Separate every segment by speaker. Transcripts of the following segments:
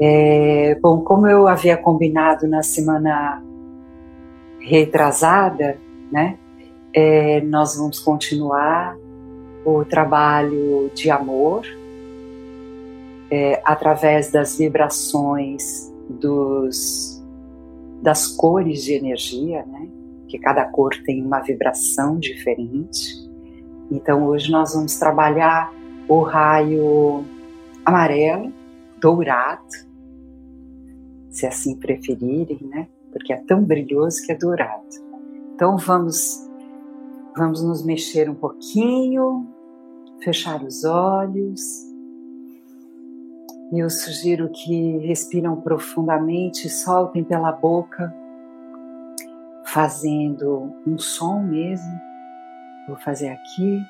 Speaker 1: É, bom, como eu havia combinado na semana retrasada, né, é, nós vamos continuar o trabalho de amor é, através das vibrações dos, das cores de energia, né, que cada cor tem uma vibração diferente. Então hoje nós vamos trabalhar o raio amarelo, dourado, se assim preferirem, né? Porque é tão brilhoso que é dourado. Então vamos vamos nos mexer um pouquinho, fechar os olhos. E eu sugiro que respiram profundamente soltem pela boca, fazendo um som mesmo. Vou fazer aqui.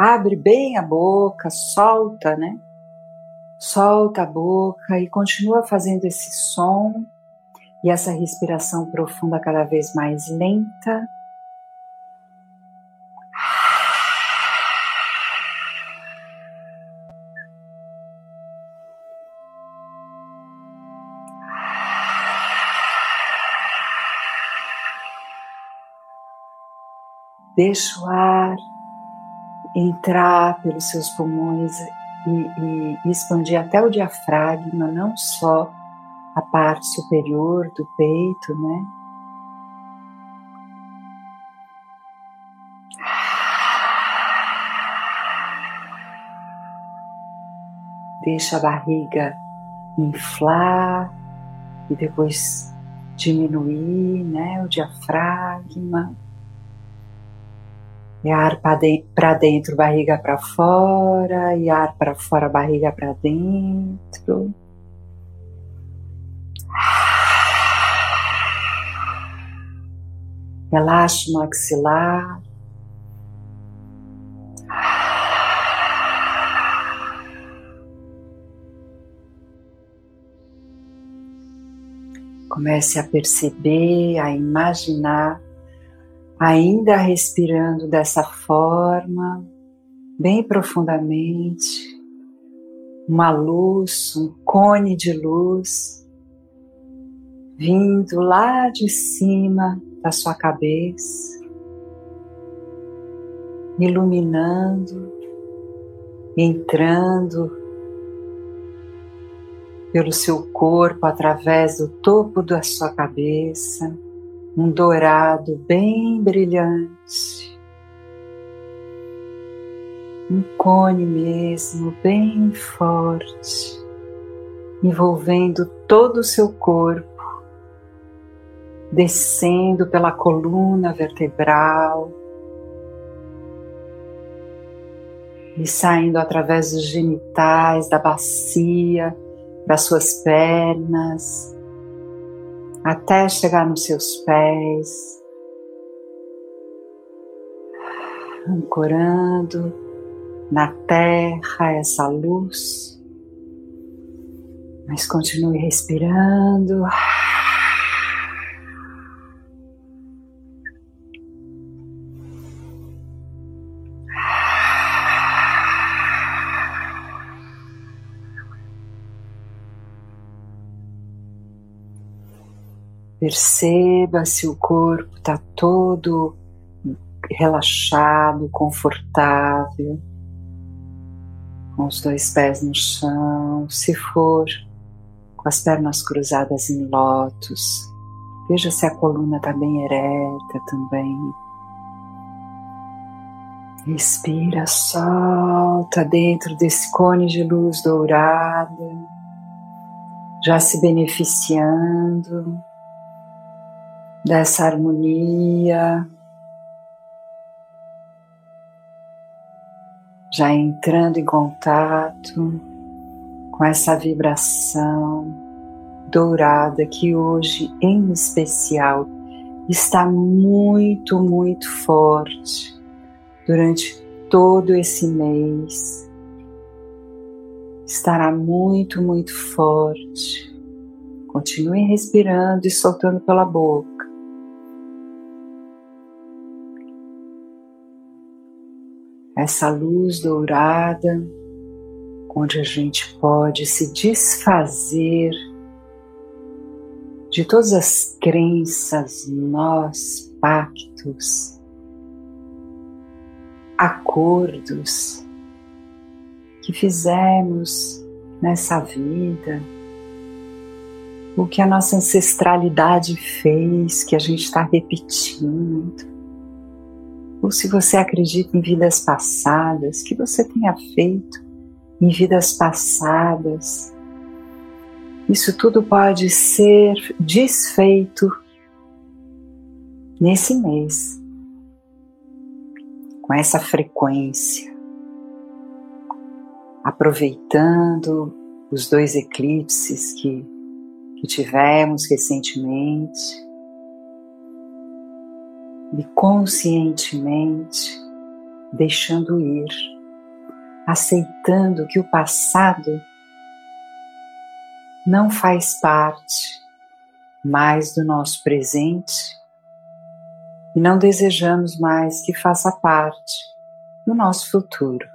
Speaker 1: Abre bem a boca, solta, né? Solta a boca e continua fazendo esse som e essa respiração profunda cada vez mais lenta. Deixa o ar entrar pelos seus pulmões e, e expandir até o diafragma, não só a parte superior do peito, né? Deixa a barriga inflar e depois diminuir, né, o diafragma. E ar para dentro, barriga para fora, e ar para fora, barriga para dentro. Relaxa o maxilar. Comece a perceber, a imaginar ainda respirando dessa forma, bem profundamente, uma luz, um cone de luz vindo lá de cima da sua cabeça, iluminando, entrando pelo seu corpo através do topo da sua cabeça um dourado bem brilhante, um cone mesmo bem forte, envolvendo todo o seu corpo, descendo pela coluna vertebral e saindo através dos genitais, da bacia, das suas pernas até chegar nos seus pés, ancorando na terra essa luz, mas continue respirando. Perceba se o corpo está todo relaxado, confortável, com os dois pés no chão. Se for, com as pernas cruzadas em lótus. Veja se a coluna está bem ereta também. Respira, solta dentro desse cone de luz dourada, já se beneficiando dessa harmonia. já entrando em contato com essa vibração dourada que hoje, em especial, está muito, muito forte durante todo esse mês. Estará muito, muito forte. Continue respirando e soltando pela boca. Essa luz dourada, onde a gente pode se desfazer de todas as crenças, nós, pactos, acordos que fizemos nessa vida, o que a nossa ancestralidade fez, que a gente está repetindo, ou se você acredita em vidas passadas, que você tenha feito em vidas passadas. Isso tudo pode ser desfeito nesse mês com essa frequência, aproveitando os dois eclipses que, que tivemos recentemente e conscientemente deixando ir, aceitando que o passado não faz parte mais do nosso presente e não desejamos mais que faça parte do nosso futuro.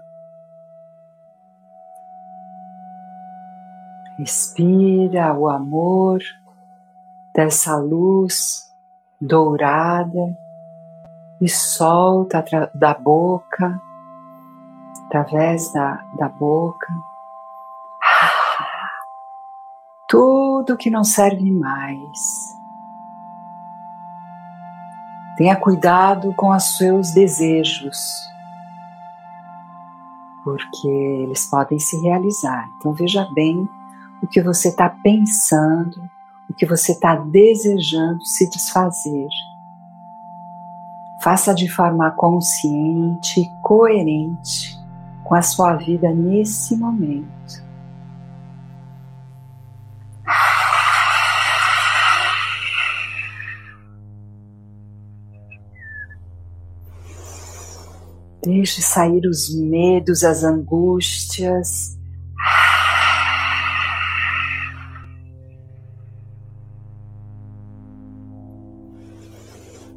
Speaker 1: Respira o amor dessa luz dourada e solta da boca, através da, da boca, tudo que não serve mais Tenha cuidado com os seus desejos, porque eles podem se realizar. Então veja bem o que você está pensando, o que você está desejando se desfazer. Faça de forma consciente e coerente com a sua vida nesse momento. Deixe sair os medos, as angústias.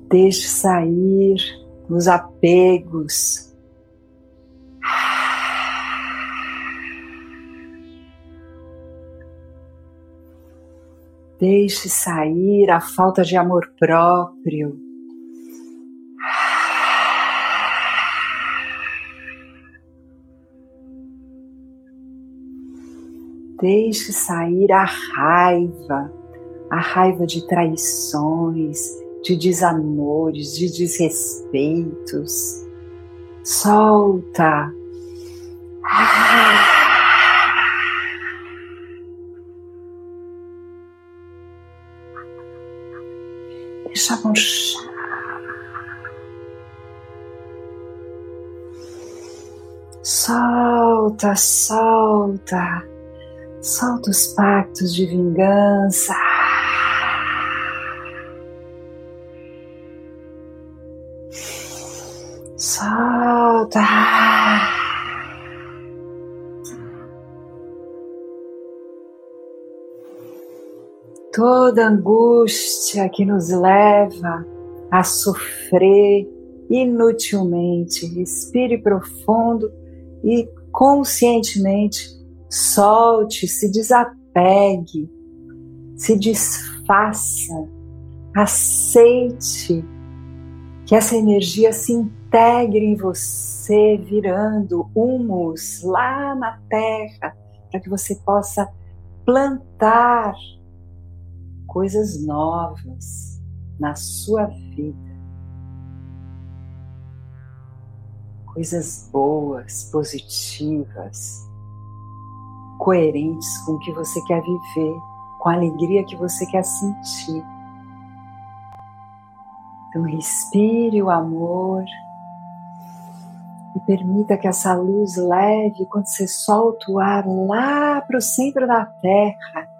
Speaker 1: Deixe sair os apegos. Deixe sair a falta de amor próprio. Deixe sair a raiva, a raiva de traições, de desamores, de desrespeitos. Solta. Deixa murchar. Solta, solta. Solta os pactos de vingança. Solta. Toda angústia que nos leva a sofrer inutilmente. Respire profundo e conscientemente Solte, se desapegue, se desfaça, aceite que essa energia se integre em você, virando humus lá na terra, para que você possa plantar coisas novas na sua vida. Coisas boas, positivas, coerentes com o que você quer viver, com a alegria que você quer sentir. Então, respire o amor E permita que essa luz leve, quando você solta o ar lá para o centro da Terra,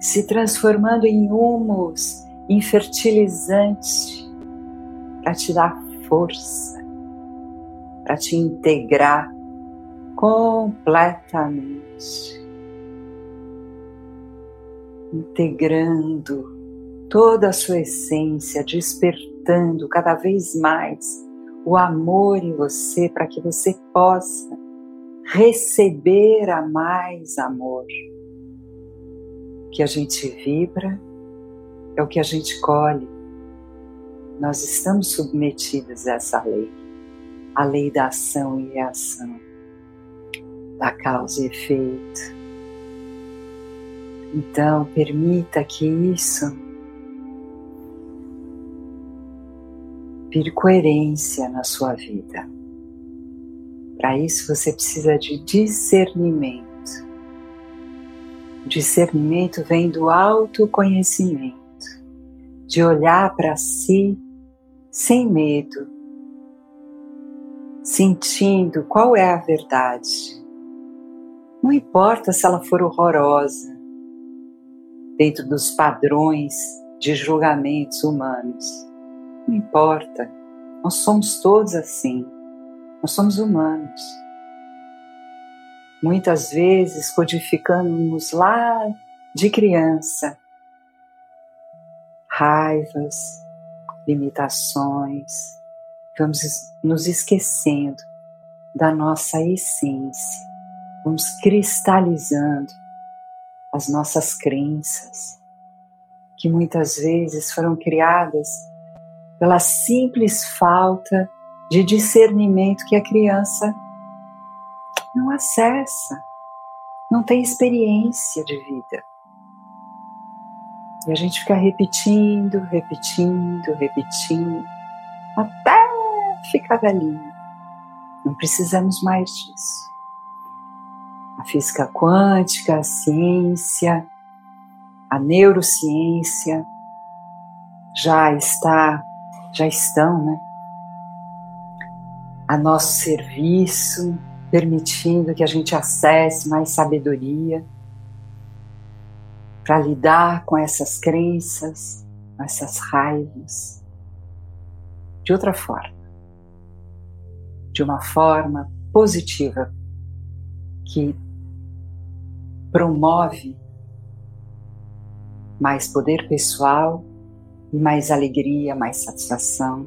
Speaker 1: se transformando em humus, em fertilizante, para te dar força, para te integrar completamente, integrando toda a sua essência, despertando cada vez mais o amor em você para que você possa receber a mais amor. O que a gente vibra é o que a gente colhe. Nós estamos submetidos a essa lei, a lei da ação e reação, da causa e efeito. Então, permita que isso vire coerência na sua vida. Para isso, você precisa de discernimento. O discernimento vem do autoconhecimento, de olhar para si sem medo, sentindo qual é a verdade. Não importa se ela for horrorosa, dentro dos padrões de julgamentos humanos. Não importa, nós somos todos assim, nós somos humanos. Muitas vezes codificamos lá de criança raivas, limitações, vamos nos esquecendo da nossa essência, vamos cristalizando as nossas crenças, que muitas vezes foram criadas pela simples falta de discernimento que a criança não acessa, não tem experiência de vida. E a gente fica repetindo, repetindo, repetindo, até ficar velhinho. Não precisamos mais disso física quântica, a ciência, a neurociência já está, já estão, né? A nosso serviço, permitindo que a gente acesse mais sabedoria para lidar com essas crenças, com essas raivas, de outra forma, de uma forma positiva que promove mais poder pessoal e mais alegria, mais satisfação.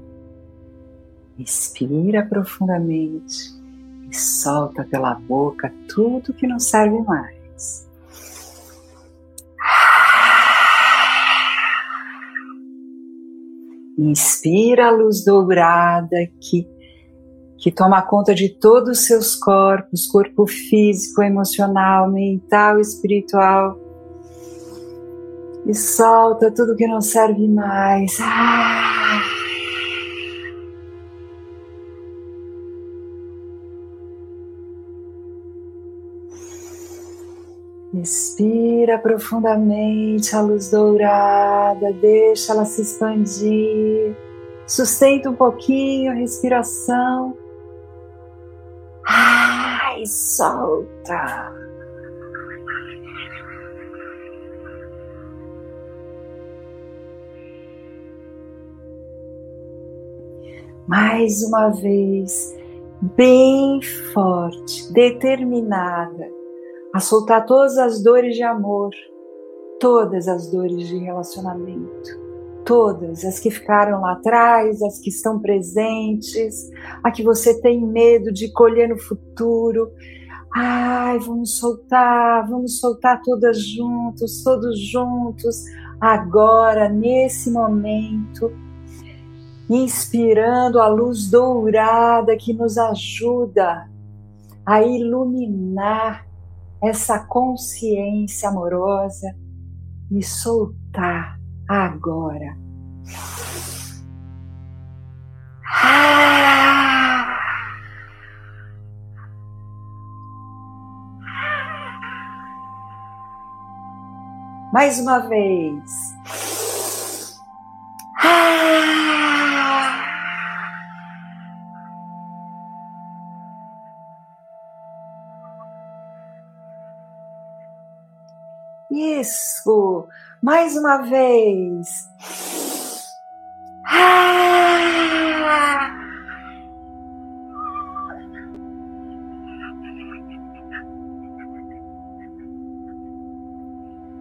Speaker 1: Inspira profundamente e solta pela boca tudo que não serve mais. Inspira a luz dourada que que toma conta de todos os seus corpos, corpo físico, emocional, mental, espiritual. E solta tudo que não serve mais. Ah. Respira profundamente a luz dourada, deixa ela se expandir. Sustenta um pouquinho a respiração solta. Mais uma vez, bem forte, determinada a soltar todas as dores de amor, todas as dores de relacionamento todas, as que ficaram lá atrás, as que estão presentes, a que você tem medo de colher no futuro. Ai, vamos soltar, vamos soltar todas juntos, todos juntos, agora, nesse momento, inspirando a luz dourada que nos ajuda a iluminar essa consciência amorosa e soltar agora. Ah! Mais uma vez. Ah! Isso. Mais uma vez. Ah!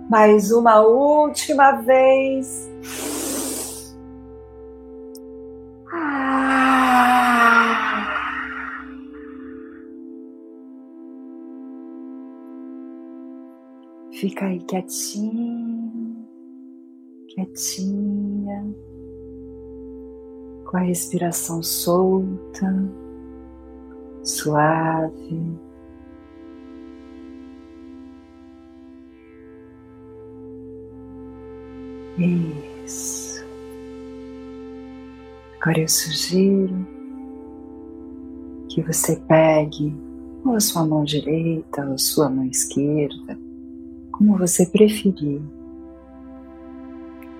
Speaker 1: Mais uma última vez. Fica aí quietinho, quietinha, com a respiração solta, suave. Isso. Agora eu sugiro que você pegue ou a sua mão direita ou a sua mão esquerda como você preferir.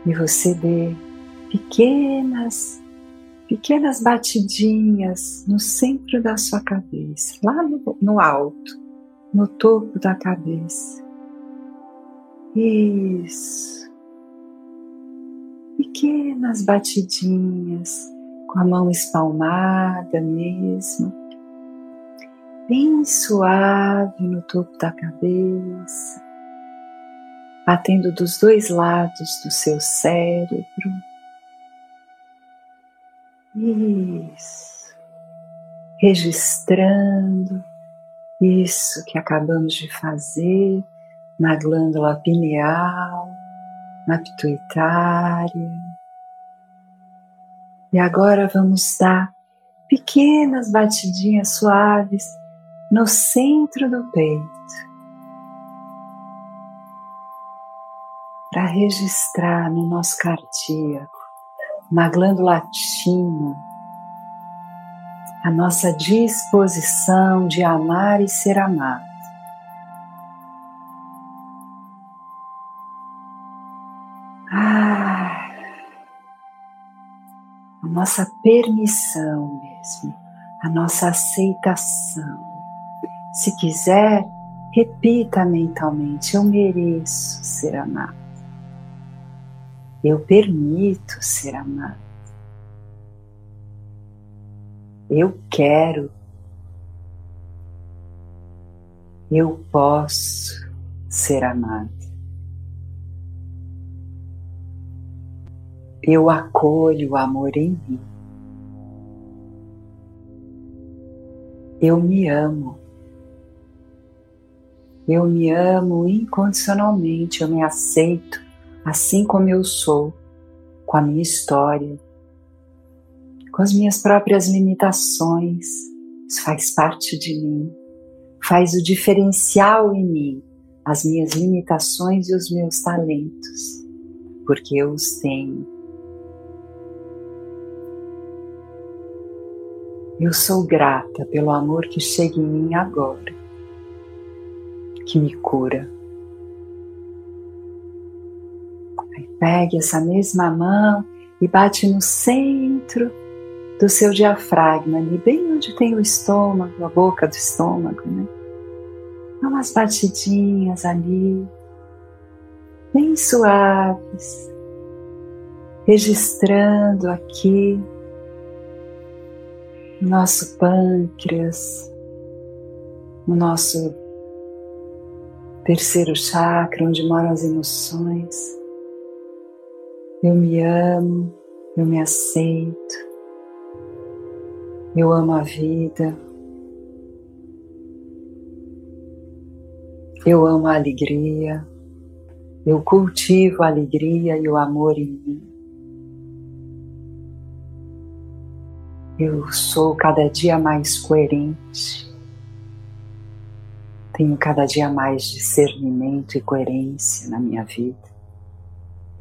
Speaker 1: E você dê pequenas, pequenas batidinhas no centro da sua cabeça, lá no, no alto, no topo da cabeça. Isso. Pequenas batidinhas com a mão espalmada mesmo, bem suave no topo da cabeça batendo dos dois lados do seu cérebro. Isso. Registrando isso que acabamos de fazer na glândula pineal, na pituitária. E agora vamos dar pequenas batidinhas suaves no centro do peito. Para registrar no nosso cardíaco, na glândula latina, a nossa disposição de amar e ser amado. Ah, a nossa permissão mesmo, a nossa aceitação. Se quiser, repita mentalmente: Eu mereço ser amado. Eu permito ser amado. Eu quero. Eu posso ser amado. Eu acolho o amor em mim. Eu me amo. Eu me amo incondicionalmente, eu me aceito assim como eu sou, com a minha história, com as minhas próprias limitações. Isso faz parte de mim, faz o diferencial em mim, as minhas limitações e os meus talentos, porque eu os tenho. Eu sou grata pelo amor que chega em mim agora, que me cura Pegue essa mesma mão e bate no centro do seu diafragma, ali bem onde tem o estômago, a boca do estômago, né? Dá umas batidinhas ali, bem suaves, registrando aqui o nosso pâncreas, o nosso terceiro chakra, onde moram as emoções. Eu me amo, eu me aceito, eu amo a vida, eu amo a alegria, eu cultivo a alegria e o amor em mim. Eu sou cada dia mais coerente, tenho cada dia mais discernimento e coerência na minha vida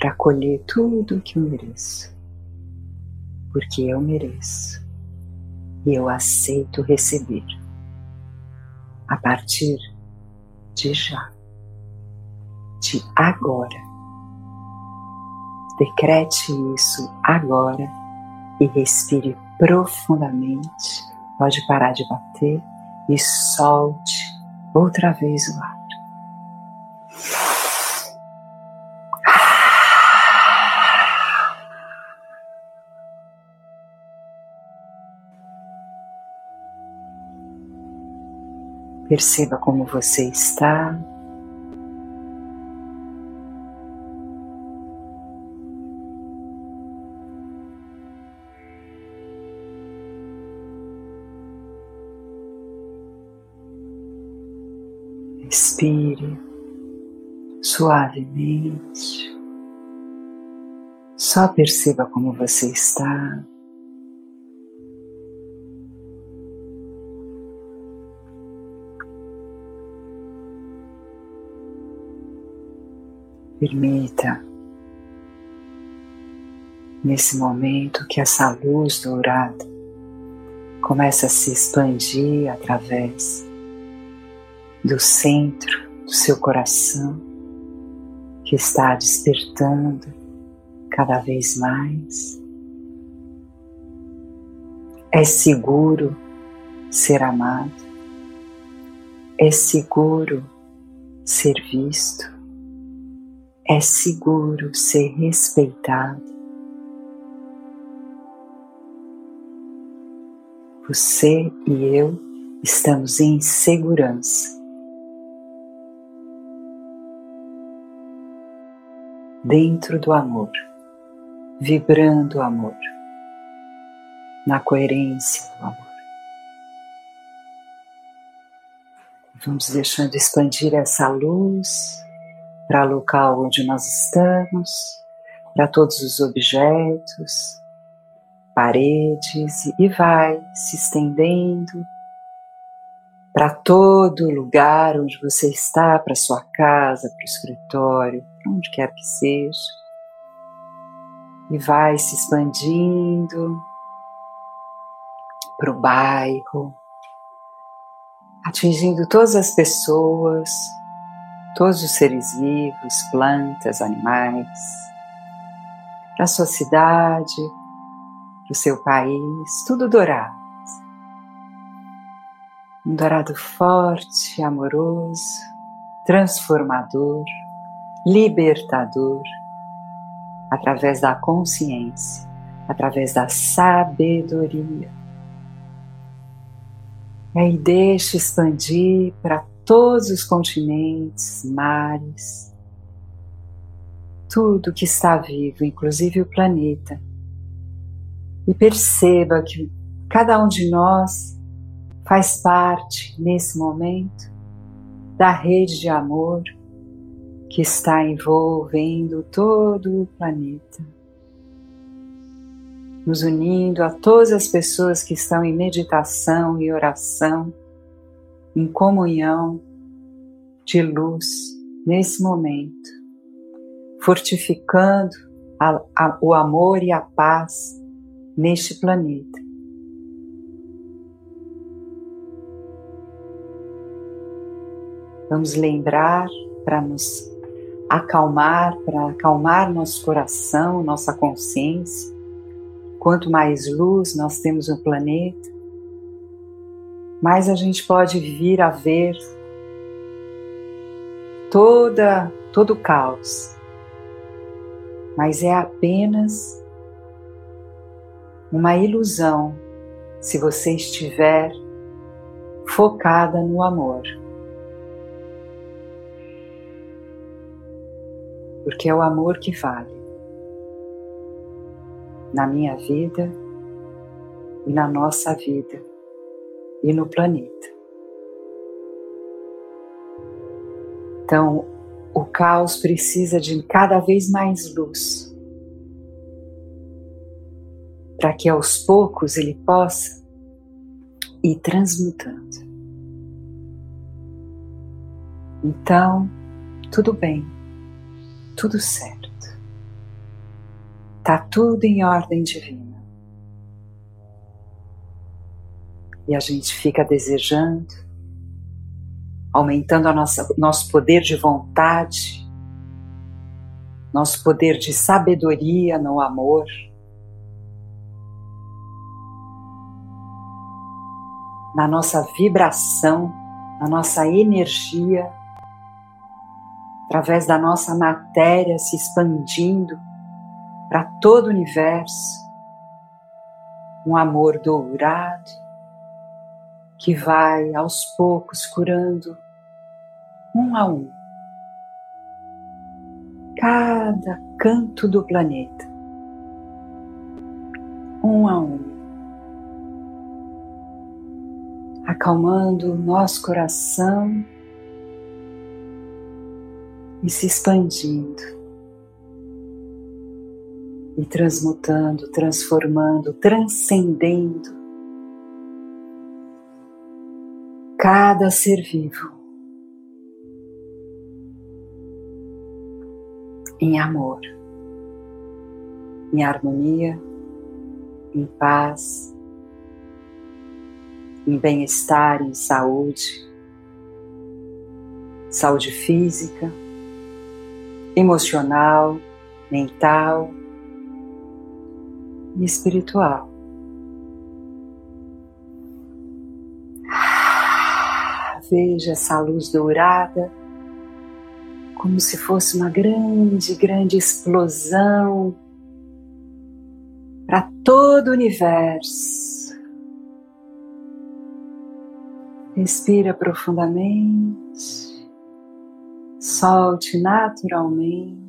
Speaker 1: para colher tudo o que eu mereço, porque eu mereço e eu aceito receber a partir de já, de agora. Decrete isso agora e respire profundamente. Pode parar de bater e solte outra vez o ar. Perceba como você está. Respire suavemente. Só perceba como você está. Permita nesse momento que essa luz dourada comece a se expandir através do centro do seu coração que está despertando cada vez mais. É seguro ser amado, é seguro ser visto, é seguro ser respeitado. Você e eu estamos em segurança. Dentro do amor, vibrando o amor, na coerência do amor. Vamos deixando expandir essa luz para o local onde nós estamos, para todos os objetos, paredes e vai se estendendo para todo lugar onde você está, para sua casa, para o escritório, para onde quer que seja. E vai se expandindo para o bairro, atingindo todas as pessoas, todos os seres vivos, plantas, animais, para a sua cidade, para o seu país, tudo dourado. Um dourado forte, amoroso, transformador, libertador, através da consciência, através da sabedoria. E aí deixe expandir para todos os continentes, mares, tudo que está vivo, inclusive o planeta. E perceba que cada um de nós faz parte, nesse momento, da rede de amor que está envolvendo todo o planeta, nos unindo a todas as pessoas que estão em meditação e oração em comunhão de luz nesse momento, fortificando a, a, o amor e a paz neste planeta. Vamos lembrar para nos acalmar, para acalmar nosso coração, nossa consciência. Quanto mais luz nós temos no planeta, mais a gente pode vir a ver toda todo o caos. Mas é apenas uma ilusão se você estiver focada no amor. Porque é o amor que vale na minha vida e na nossa vida e no planeta. Então, o caos precisa de cada vez mais luz para que aos poucos ele possa ir transmutando. Então, tudo bem, tudo certo. Tá tudo em ordem divina. E a gente fica desejando, aumentando a nossa, nosso poder de vontade, nosso poder de sabedoria no amor. Na nossa vibração, na nossa energia, através da nossa matéria se expandindo para todo o universo, um amor dourado, que vai aos poucos curando um a um cada canto do planeta, um a um, acalmando o nosso coração e se expandindo. E transmutando, transformando, transcendendo cada ser vivo em amor, em harmonia, em paz, em bem-estar, em saúde, saúde física, emocional, mental e espiritual. Veja essa luz dourada como se fosse uma grande, grande explosão para todo o universo. Respira profundamente, solte naturalmente.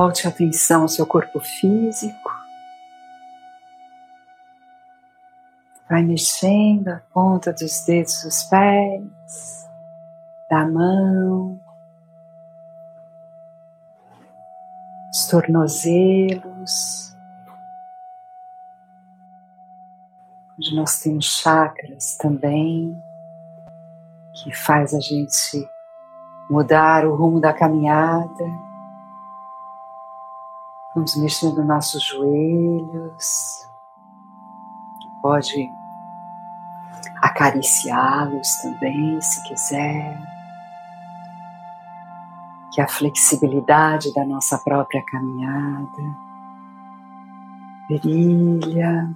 Speaker 1: Volte a atenção ao seu corpo físico. Vai mexendo a ponta dos dedos dos pés, da mão, os tornozelos, onde nós temos chakras também, que faz a gente mudar o rumo da caminhada. Vamos mexendo nossos joelhos, pode acariciá-los também, se quiser. Que a flexibilidade da nossa própria caminhada brilha,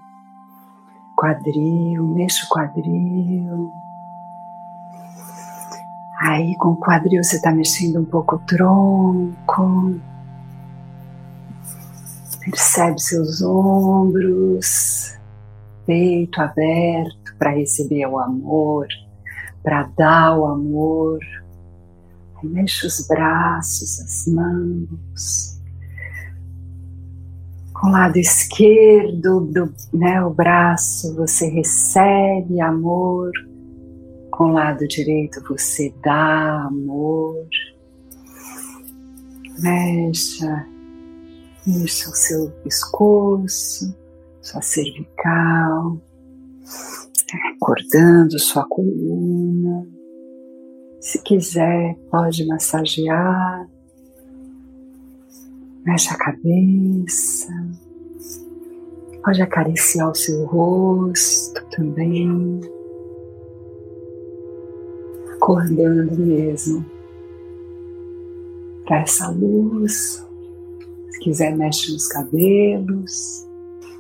Speaker 1: quadril, mexe o quadril. Aí com o quadril você está mexendo um pouco o tronco. Percebe seus ombros, peito aberto para receber o amor, para dar o amor. Aí mexe os braços, as mãos. Com o lado esquerdo do né, o braço você recebe amor, com o lado direito você dá amor. Mexa, mexa o seu pescoço, sua cervical acordando sua coluna. Se quiser, pode massagear. Mexe a cabeça. Pode acariciar o seu rosto também. Acordando mesmo para essa luz. Se quiser, mexe nos cabelos,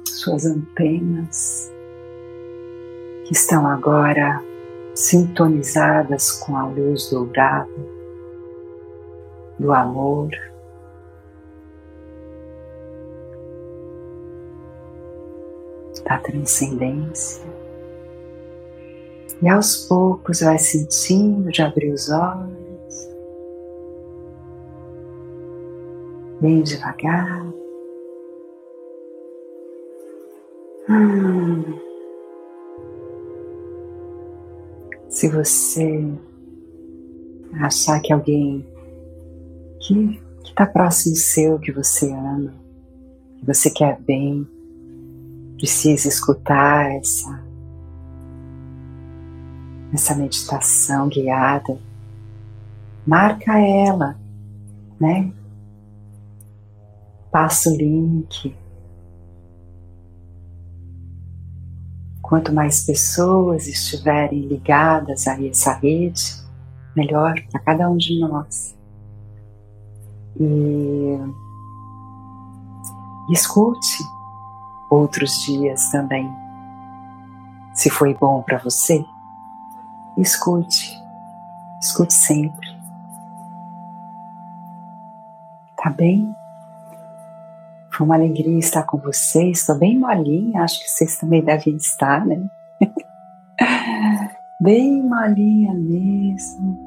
Speaker 1: suas antenas que estão agora sintonizadas com a luz dourada do amor. Da transcendência, e aos poucos vai sentindo de abrir os olhos, bem devagar. Hum. Se você achar que alguém que está próximo seu, que você ama, que você quer bem, precisa escutar essa, essa meditação guiada, marca ela, né? Passa o link, Quanto mais pessoas estiverem ligadas a essa rede, melhor para cada um de nós. E, escute outros dias também. Se foi bom para você, escute, escute sempre. Tá bem? Foi uma alegria estar com vocês. Estou bem molinha, acho que vocês também devem estar, né? bem molinha mesmo.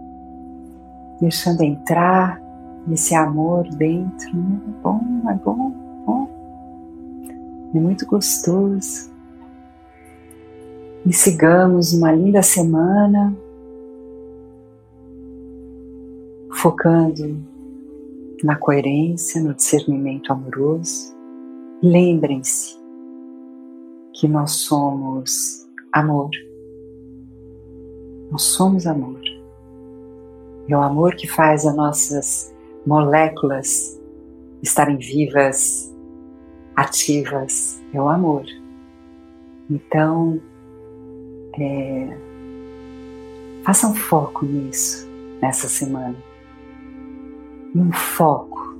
Speaker 1: Deixando entrar esse amor dentro. Né? É bom, é bom, é bom. É muito gostoso. E sigamos uma linda semana, focando na coerência, no discernimento amoroso. Lembrem-se que nós somos amor. Nós somos amor. É o amor que faz as nossas moléculas estarem vivas, ativas. É o amor. Então, é, façam foco nisso nessa semana um foco,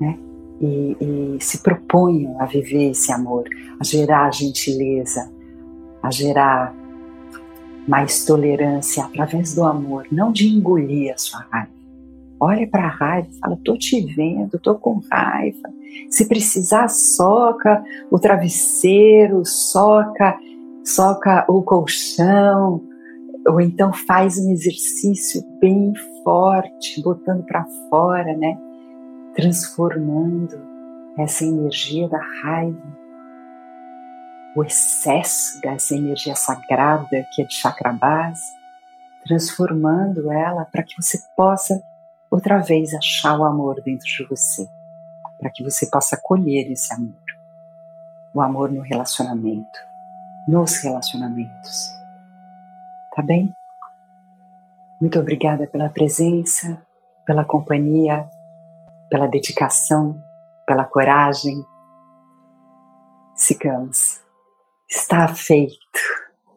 Speaker 1: né? E, e se proponham a viver esse amor, a gerar gentileza, a gerar mais tolerância através do amor, não de engolir a sua raiva. Olha para a raiva, fala: "Tô te vendo, tô com raiva. Se precisar, soca o travesseiro, soca, soca o colchão, ou então faz um exercício bem forte, botando para fora, né? Transformando essa energia da raiva, o excesso dessa energia sagrada que é de chakra base, transformando ela para que você possa outra vez achar o amor dentro de você, para que você possa colher esse amor, o amor no relacionamento, nos relacionamentos. Tá bem? Muito obrigada pela presença, pela companhia, pela dedicação, pela coragem. Sigamos. Está feito.